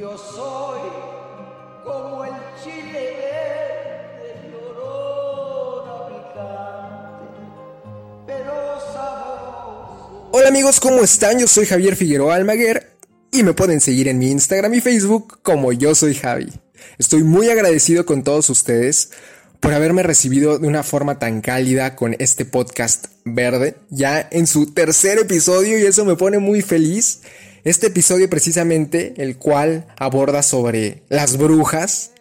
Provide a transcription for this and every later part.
Yo soy como el chile verde, llorona picante, pero sabroso. Hola amigos, ¿cómo están? Yo soy Javier Figueroa Almaguer y me pueden seguir en mi Instagram y Facebook como yo soy Javi. Estoy muy agradecido con todos ustedes por haberme recibido de una forma tan cálida con este podcast verde, ya en su tercer episodio y eso me pone muy feliz. Este episodio precisamente, el cual aborda sobre las brujas,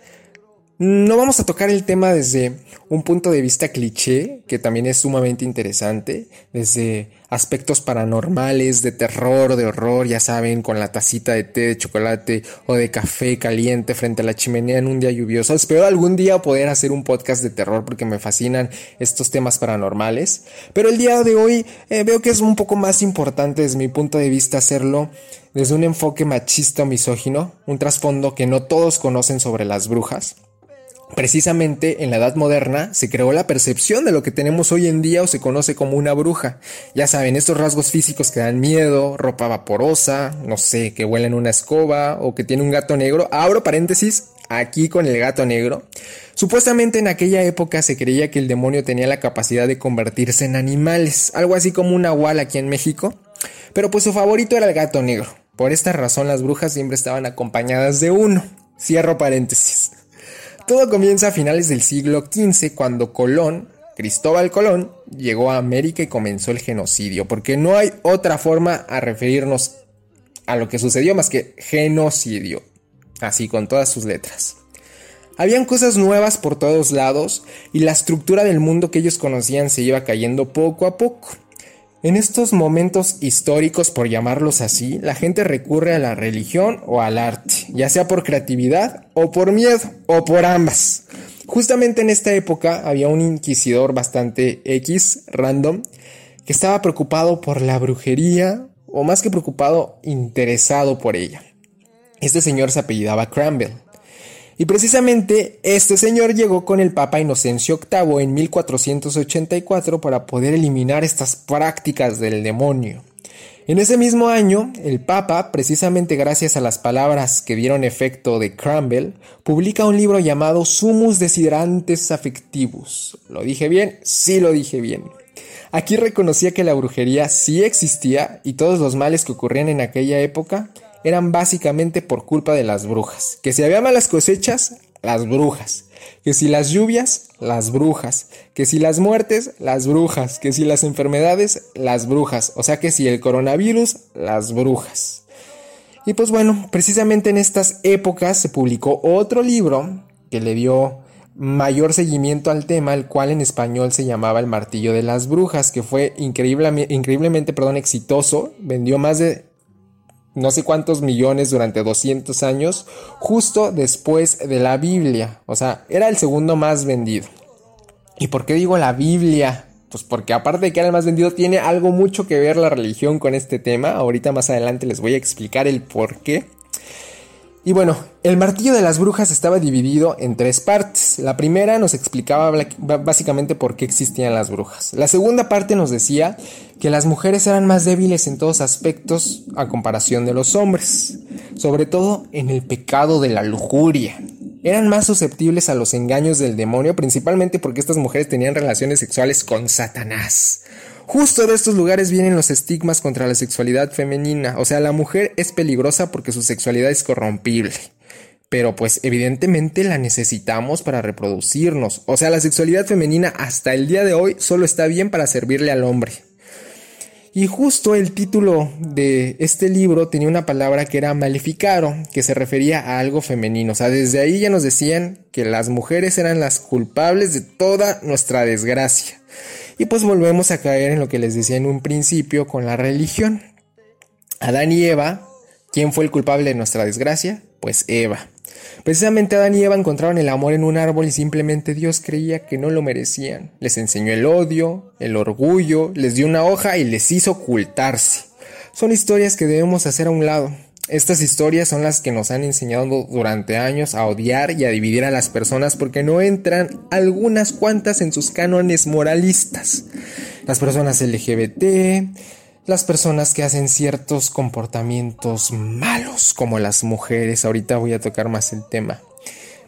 no vamos a tocar el tema desde un punto de vista cliché, que también es sumamente interesante, desde aspectos paranormales, de terror, de horror, ya saben, con la tacita de té de chocolate o de café caliente frente a la chimenea en un día lluvioso. Espero algún día poder hacer un podcast de terror porque me fascinan estos temas paranormales. Pero el día de hoy eh, veo que es un poco más importante desde mi punto de vista hacerlo desde un enfoque machista o misógino, un trasfondo que no todos conocen sobre las brujas. Precisamente en la Edad Moderna se creó la percepción de lo que tenemos hoy en día o se conoce como una bruja. Ya saben, estos rasgos físicos que dan miedo, ropa vaporosa, no sé, que huelen una escoba o que tiene un gato negro. Abro paréntesis aquí con el gato negro. Supuestamente en aquella época se creía que el demonio tenía la capacidad de convertirse en animales, algo así como un nahual aquí en México. Pero pues su favorito era el gato negro. Por esta razón las brujas siempre estaban acompañadas de uno. Cierro paréntesis. Todo comienza a finales del siglo XV cuando Colón, Cristóbal Colón, llegó a América y comenzó el genocidio, porque no hay otra forma a referirnos a lo que sucedió más que genocidio, así con todas sus letras. Habían cosas nuevas por todos lados y la estructura del mundo que ellos conocían se iba cayendo poco a poco. En estos momentos históricos, por llamarlos así, la gente recurre a la religión o al arte, ya sea por creatividad o por miedo, o por ambas. Justamente en esta época había un inquisidor bastante X, random, que estaba preocupado por la brujería, o más que preocupado, interesado por ella. Este señor se apellidaba Cranbell. Y precisamente este señor llegó con el Papa Inocencio VIII en 1484 para poder eliminar estas prácticas del demonio. En ese mismo año, el Papa, precisamente gracias a las palabras que dieron efecto de Cromwell, publica un libro llamado Sumus Desiderantes Affectivus. ¿Lo dije bien? Sí lo dije bien. Aquí reconocía que la brujería sí existía y todos los males que ocurrían en aquella época eran básicamente por culpa de las brujas. Que si había malas cosechas, las brujas. Que si las lluvias, las brujas. Que si las muertes, las brujas. Que si las enfermedades, las brujas. O sea que si el coronavirus, las brujas. Y pues bueno, precisamente en estas épocas se publicó otro libro que le dio mayor seguimiento al tema, el cual en español se llamaba El martillo de las brujas, que fue increíblemente, increíblemente perdón, exitoso, vendió más de no sé cuántos millones durante 200 años, justo después de la Biblia. O sea, era el segundo más vendido. ¿Y por qué digo la Biblia? Pues porque aparte de que era el más vendido, tiene algo mucho que ver la religión con este tema. Ahorita más adelante les voy a explicar el por qué. Y bueno, el martillo de las brujas estaba dividido en tres partes. La primera nos explicaba básicamente por qué existían las brujas. La segunda parte nos decía que las mujeres eran más débiles en todos aspectos a comparación de los hombres, sobre todo en el pecado de la lujuria. Eran más susceptibles a los engaños del demonio, principalmente porque estas mujeres tenían relaciones sexuales con Satanás. Justo de estos lugares vienen los estigmas contra la sexualidad femenina. O sea, la mujer es peligrosa porque su sexualidad es corrompible. Pero pues evidentemente la necesitamos para reproducirnos. O sea, la sexualidad femenina hasta el día de hoy solo está bien para servirle al hombre. Y justo el título de este libro tenía una palabra que era maleficaro, que se refería a algo femenino. O sea, desde ahí ya nos decían que las mujeres eran las culpables de toda nuestra desgracia. Y pues volvemos a caer en lo que les decía en un principio con la religión. Adán y Eva, ¿quién fue el culpable de nuestra desgracia? Pues Eva. Precisamente Adán y Eva encontraron el amor en un árbol y simplemente Dios creía que no lo merecían. Les enseñó el odio, el orgullo, les dio una hoja y les hizo ocultarse. Son historias que debemos hacer a un lado. Estas historias son las que nos han enseñado durante años a odiar y a dividir a las personas porque no entran algunas cuantas en sus cánones moralistas. Las personas LGBT, las personas que hacen ciertos comportamientos malos como las mujeres. Ahorita voy a tocar más el tema.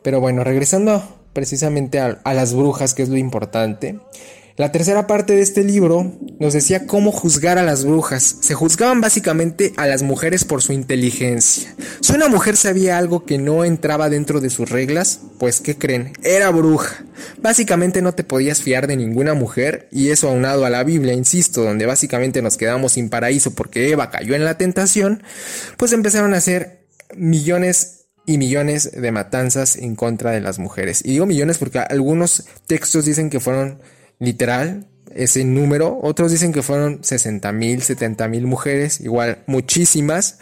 Pero bueno, regresando precisamente a, a las brujas, que es lo importante. La tercera parte de este libro nos decía cómo juzgar a las brujas. Se juzgaban básicamente a las mujeres por su inteligencia. Si una mujer sabía algo que no entraba dentro de sus reglas, pues ¿qué creen? Era bruja. Básicamente no te podías fiar de ninguna mujer y eso aunado a la Biblia, insisto, donde básicamente nos quedamos sin paraíso porque Eva cayó en la tentación, pues empezaron a hacer millones y millones de matanzas en contra de las mujeres. Y digo millones porque algunos textos dicen que fueron literal ese número. Otros dicen que fueron 60 mil, 70 mil mujeres, igual muchísimas.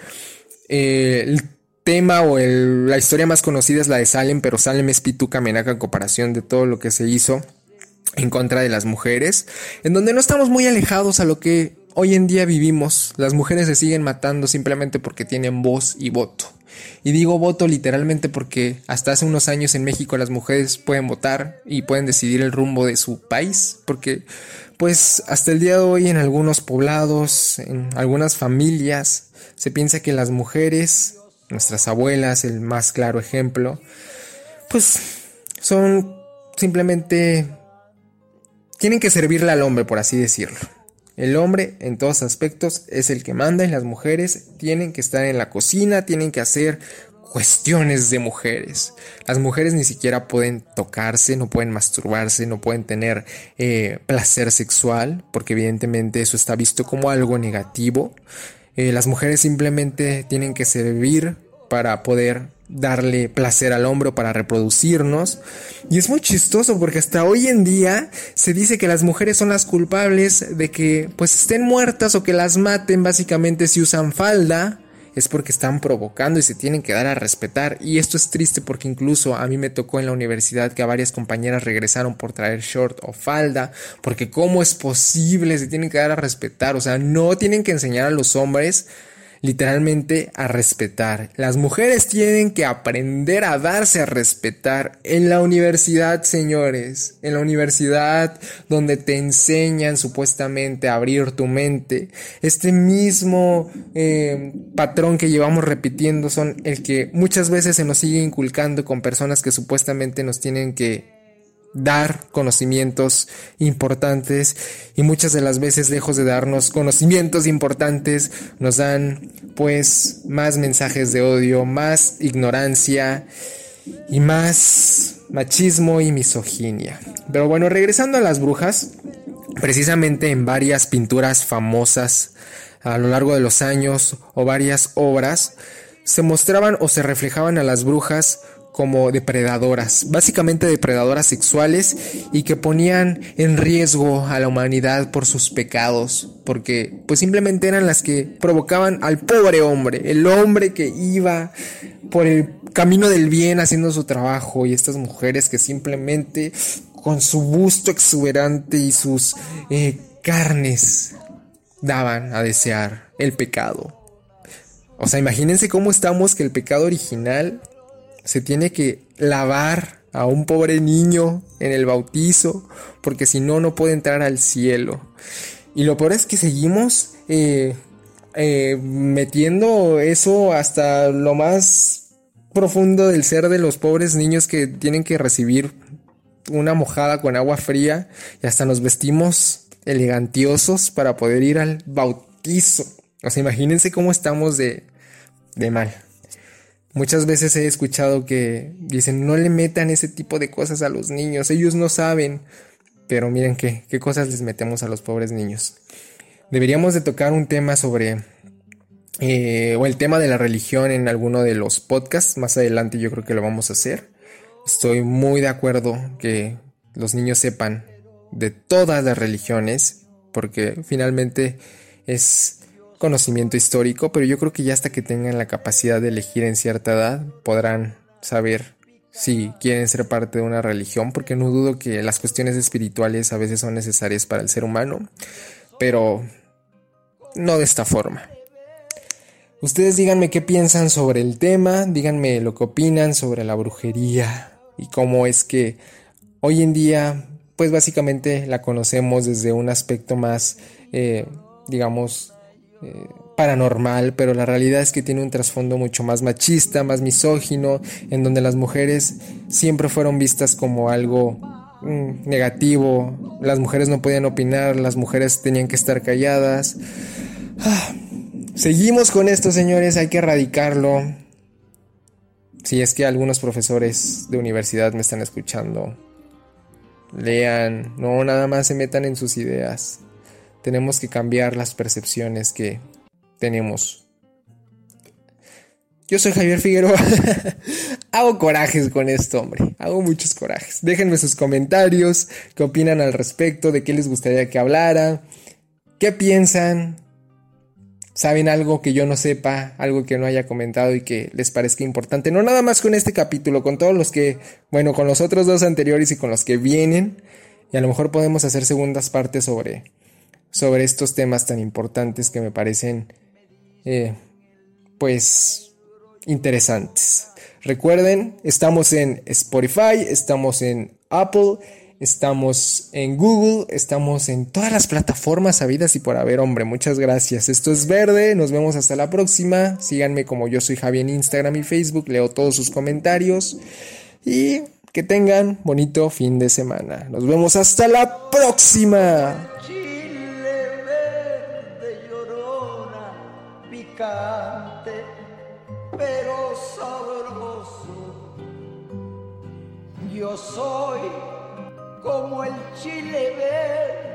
Eh, el tema o la historia más conocida es la de Salem, pero Salem es pituca menaca en comparación de todo lo que se hizo en contra de las mujeres, en donde no estamos muy alejados a lo que hoy en día vivimos. Las mujeres se siguen matando simplemente porque tienen voz y voto. Y digo voto literalmente porque hasta hace unos años en México las mujeres pueden votar y pueden decidir el rumbo de su país, porque pues hasta el día de hoy en algunos poblados, en algunas familias, se piensa que las mujeres, nuestras abuelas, el más claro ejemplo, pues son simplemente tienen que servirle al hombre, por así decirlo. El hombre en todos aspectos es el que manda y las mujeres tienen que estar en la cocina, tienen que hacer cuestiones de mujeres. Las mujeres ni siquiera pueden tocarse, no pueden masturbarse, no pueden tener eh, placer sexual, porque evidentemente eso está visto como algo negativo. Eh, las mujeres simplemente tienen que servir para poder darle placer al hombre para reproducirnos. Y es muy chistoso porque hasta hoy en día se dice que las mujeres son las culpables de que pues estén muertas o que las maten básicamente si usan falda. Es porque están provocando y se tienen que dar a respetar. Y esto es triste porque incluso a mí me tocó en la universidad que a varias compañeras regresaron por traer short o falda. Porque cómo es posible, se tienen que dar a respetar. O sea, no tienen que enseñar a los hombres literalmente a respetar. Las mujeres tienen que aprender a darse a respetar en la universidad, señores, en la universidad donde te enseñan supuestamente a abrir tu mente. Este mismo eh, patrón que llevamos repitiendo son el que muchas veces se nos sigue inculcando con personas que supuestamente nos tienen que dar conocimientos importantes y muchas de las veces lejos de darnos conocimientos importantes nos dan pues más mensajes de odio, más ignorancia y más machismo y misoginia. Pero bueno, regresando a las brujas, precisamente en varias pinturas famosas a lo largo de los años o varias obras se mostraban o se reflejaban a las brujas como depredadoras, básicamente depredadoras sexuales y que ponían en riesgo a la humanidad por sus pecados, porque pues simplemente eran las que provocaban al pobre hombre, el hombre que iba por el camino del bien haciendo su trabajo y estas mujeres que simplemente con su busto exuberante y sus eh, carnes daban a desear el pecado. O sea, imagínense cómo estamos que el pecado original se tiene que lavar a un pobre niño en el bautizo, porque si no, no puede entrar al cielo. Y lo peor es que seguimos eh, eh, metiendo eso hasta lo más profundo del ser de los pobres niños que tienen que recibir una mojada con agua fría y hasta nos vestimos elegantiosos para poder ir al bautizo. O sea, imagínense cómo estamos de, de mal. Muchas veces he escuchado que dicen no le metan ese tipo de cosas a los niños, ellos no saben. Pero miren qué, qué cosas les metemos a los pobres niños. Deberíamos de tocar un tema sobre, eh, o el tema de la religión en alguno de los podcasts. Más adelante yo creo que lo vamos a hacer. Estoy muy de acuerdo que los niños sepan de todas las religiones, porque finalmente es conocimiento histórico, pero yo creo que ya hasta que tengan la capacidad de elegir en cierta edad podrán saber si quieren ser parte de una religión, porque no dudo que las cuestiones espirituales a veces son necesarias para el ser humano, pero no de esta forma. Ustedes díganme qué piensan sobre el tema, díganme lo que opinan sobre la brujería y cómo es que hoy en día, pues básicamente la conocemos desde un aspecto más, eh, digamos, eh, paranormal, pero la realidad es que tiene un trasfondo mucho más machista, más misógino, en donde las mujeres siempre fueron vistas como algo mm, negativo, las mujeres no podían opinar, las mujeres tenían que estar calladas. Ah, seguimos con esto, señores, hay que erradicarlo. Si es que algunos profesores de universidad me están escuchando, lean, no nada más se metan en sus ideas. Tenemos que cambiar las percepciones que tenemos. Yo soy Javier Figueroa. Hago corajes con esto, hombre. Hago muchos corajes. Déjenme sus comentarios, qué opinan al respecto, de qué les gustaría que hablara, qué piensan, saben algo que yo no sepa, algo que no haya comentado y que les parezca importante. No nada más con este capítulo, con todos los que, bueno, con los otros dos anteriores y con los que vienen. Y a lo mejor podemos hacer segundas partes sobre, sobre estos temas tan importantes que me parecen, eh, pues, interesantes. Recuerden, estamos en Spotify, estamos en Apple, Estamos en Google, estamos en todas las plataformas sabidas y por haber, hombre. Muchas gracias. Esto es Verde, nos vemos hasta la próxima. Síganme como yo soy Javi en Instagram y Facebook, leo todos sus comentarios y que tengan bonito fin de semana. Nos vemos hasta la próxima. Pero sabroso. Yo soy como el chile verde picante.